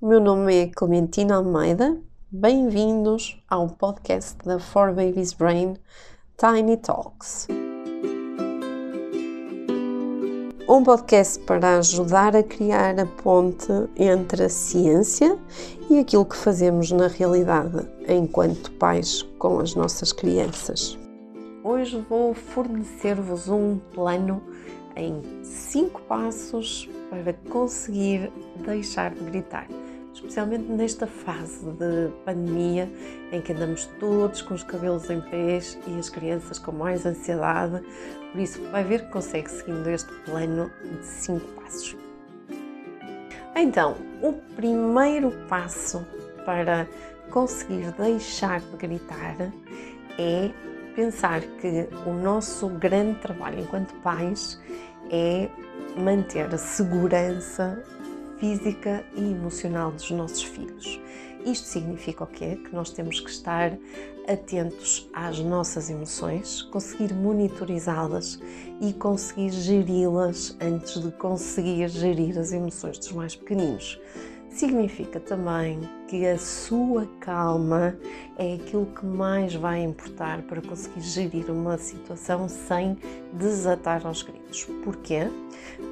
o meu nome é Clementina Almeida. Bem-vindos ao podcast da For Babies Brain Tiny Talks. Um podcast para ajudar a criar a ponte entre a ciência e aquilo que fazemos na realidade enquanto pais com as nossas crianças. Hoje vou fornecer-vos um plano em 5 passos para conseguir deixar de gritar especialmente nesta fase de pandemia em que andamos todos com os cabelos em pés e as crianças com mais ansiedade. Por isso, vai ver que consegue seguindo este plano de 5 passos. Então, o primeiro passo para conseguir deixar de gritar é pensar que o nosso grande trabalho enquanto pais é manter a segurança física e emocional dos nossos filhos. Isto significa o quê? Que nós temos que estar atentos às nossas emoções, conseguir monitorizá-las e conseguir geri-las antes de conseguir gerir as emoções dos mais pequeninos. Significa também que a sua calma é aquilo que mais vai importar para conseguir gerir uma situação sem desatar aos gritos. Porquê?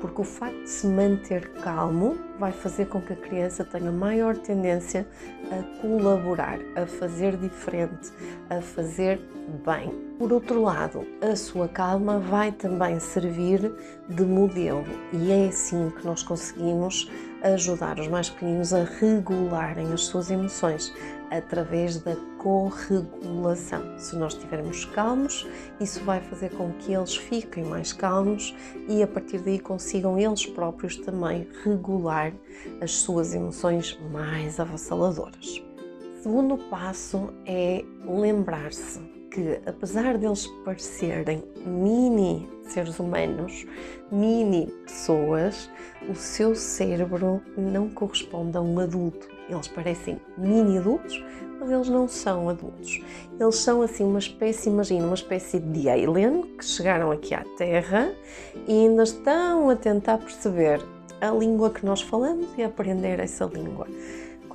Porque o facto de se manter calmo vai fazer com que a criança tenha maior tendência a colaborar, a fazer diferente, a fazer bem. Por outro lado, a sua calma vai também servir de modelo e é assim que nós conseguimos ajudar os mais pequeninos a regularem as suas emoções através da corregulação. Se nós estivermos calmos, isso vai fazer com que eles fiquem mais calmos e a partir daí consigam eles próprios também regular as suas emoções mais avassaladoras. Segundo passo é lembrar-se que, apesar deles parecerem mini seres humanos, mini pessoas, o seu cérebro não corresponde a um adulto. Eles parecem mini adultos, mas eles não são adultos. Eles são assim uma espécie, imagina, uma espécie de alien que chegaram aqui à Terra e ainda estão a tentar perceber a língua que nós falamos e aprender essa língua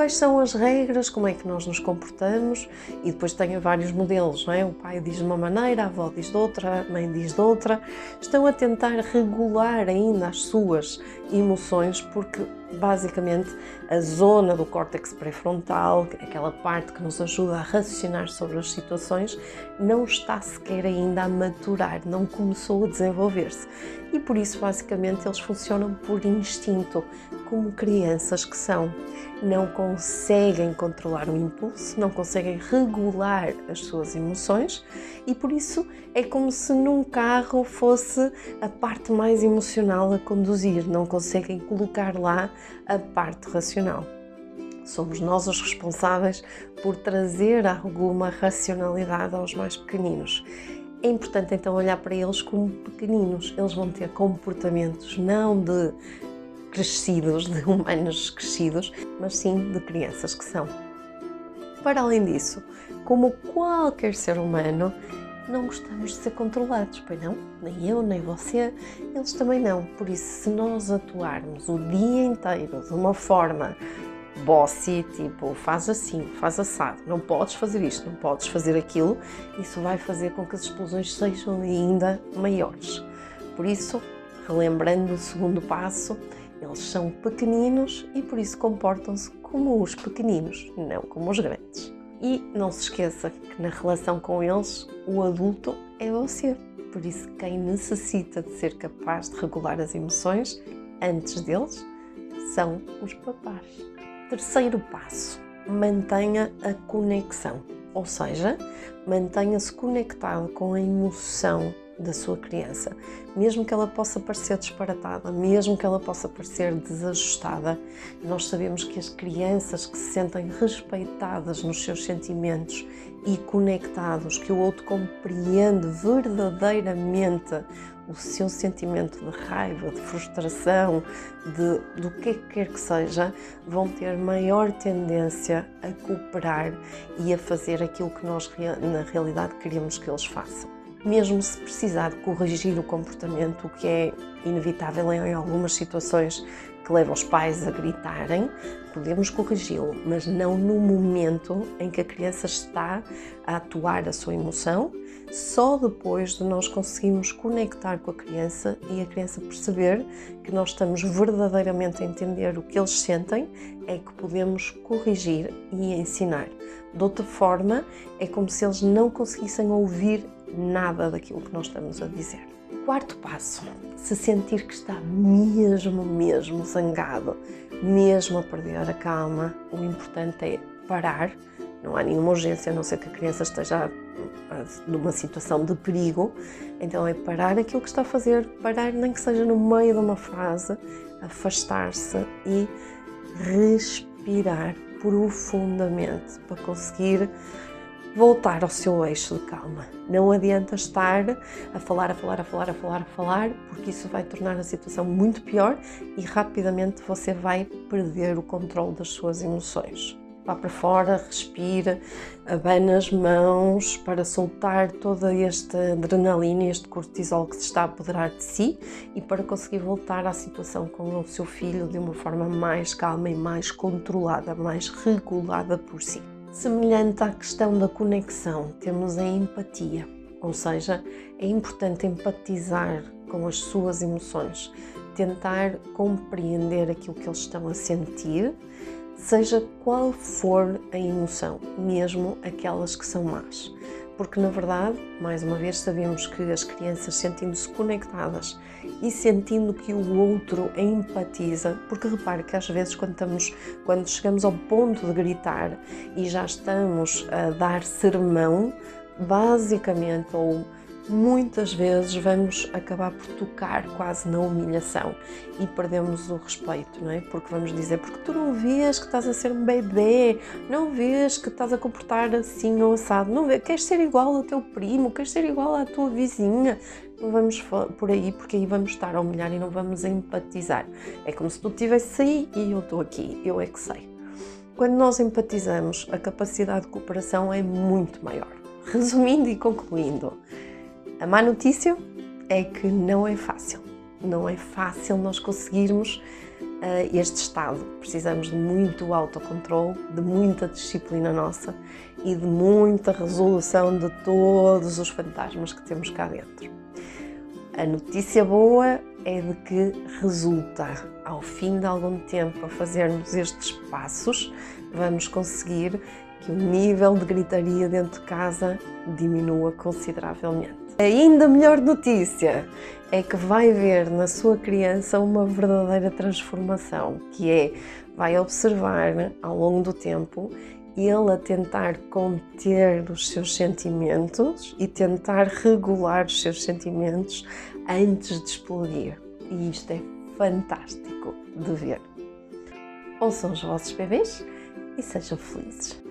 quais são as regras, como é que nós nos comportamos e depois tenho vários modelos, não é? O pai diz de uma maneira, a avó diz de outra, a mãe diz de outra. Estão a tentar regular ainda as suas emoções porque basicamente a zona do córtex pré-frontal, aquela parte que nos ajuda a raciocinar sobre as situações, não está sequer ainda a maturar, não começou a desenvolver-se. E por isso, basicamente, eles funcionam por instinto, como crianças que são. Não conseguem controlar o impulso, não conseguem regular as suas emoções e por isso é como se num carro fosse a parte mais emocional a conduzir, não conseguem colocar lá a parte racional. Somos nós os responsáveis por trazer alguma racionalidade aos mais pequeninos. É importante então olhar para eles como pequeninos. Eles vão ter comportamentos não de crescidos, de humanos crescidos, mas sim de crianças que são. Para além disso, como qualquer ser humano, não gostamos de ser controlados, pois não? Nem eu, nem você, eles também não. Por isso, se nós atuarmos o dia inteiro de uma forma bossy, tipo, faz assim, faz assado, não podes fazer isto, não podes fazer aquilo, isso vai fazer com que as explosões sejam ainda maiores. Por isso, relembrando o segundo passo, eles são pequeninos e por isso comportam-se como os pequeninos, não como os grandes. E não se esqueça que na relação com eles, o adulto é você. Por isso, quem necessita de ser capaz de regular as emoções antes deles são os papás. Terceiro passo: mantenha a conexão, ou seja, mantenha-se conectado com a emoção da sua criança, mesmo que ela possa parecer disparatada, mesmo que ela possa parecer desajustada, nós sabemos que as crianças que se sentem respeitadas nos seus sentimentos e conectados, que o outro compreende verdadeiramente o seu sentimento de raiva, de frustração, de, do que quer que seja, vão ter maior tendência a cooperar e a fazer aquilo que nós na realidade queremos que eles façam mesmo se precisar de corrigir o comportamento, o que é inevitável em algumas situações que leva os pais a gritarem, podemos corrigi-lo, mas não no momento em que a criança está a atuar a sua emoção, só depois de nós conseguirmos conectar com a criança e a criança perceber que nós estamos verdadeiramente a entender o que eles sentem, é que podemos corrigir e ensinar. De outra forma, é como se eles não conseguissem ouvir nada daquilo que nós estamos a dizer. Quarto passo: se sentir que está mesmo, mesmo zangado, mesmo a perder a calma, o importante é parar. Não há nenhuma urgência, a não ser que a criança esteja numa situação de perigo. Então é parar aquilo que está a fazer, parar nem que seja no meio de uma frase, afastar-se e respirar profundamente para conseguir voltar ao seu eixo de calma. Não adianta estar a falar, a falar, a falar, a falar, a falar, porque isso vai tornar a situação muito pior e rapidamente você vai perder o controle das suas emoções. Vá para fora, respira, abana as mãos para soltar toda esta adrenalina, este cortisol que se está a apoderar de si e para conseguir voltar à situação com o seu filho de uma forma mais calma e mais controlada, mais regulada por si. Semelhante à questão da conexão, temos a empatia, ou seja, é importante empatizar com as suas emoções, tentar compreender aquilo que eles estão a sentir, seja qual for a emoção, mesmo aquelas que são más porque na verdade, mais uma vez, sabemos que as crianças sentindo-se conectadas e sentindo que o outro empatiza, porque repare que às vezes quando, estamos, quando chegamos ao ponto de gritar e já estamos a dar sermão, basicamente, ou muitas vezes vamos acabar por tocar quase na humilhação e perdemos o respeito, não é? Porque vamos dizer, porque tu não vês que estás a ser um bebê, não vês que estás a comportar assim ou assado, não vês, queres ser igual ao teu primo, queres ser igual à tua vizinha. Não vamos por aí, porque aí vamos estar a humilhar e não vamos empatizar. É como se tu estivesse aí e eu estou aqui, eu é que sei. Quando nós empatizamos, a capacidade de cooperação é muito maior. Resumindo e concluindo, a má notícia é que não é fácil. Não é fácil nós conseguirmos uh, este estado. Precisamos de muito autocontrole, de muita disciplina nossa e de muita resolução de todos os fantasmas que temos cá dentro. A notícia boa é de que resulta, ao fim de algum tempo, a fazermos estes passos, vamos conseguir que o nível de gritaria dentro de casa diminua consideravelmente. Ainda melhor notícia é que vai ver na sua criança uma verdadeira transformação, que é vai observar ao longo do tempo ele a tentar conter os seus sentimentos e tentar regular os seus sentimentos antes de explodir. E isto é fantástico de ver. Ouçam os vossos bebês e sejam felizes.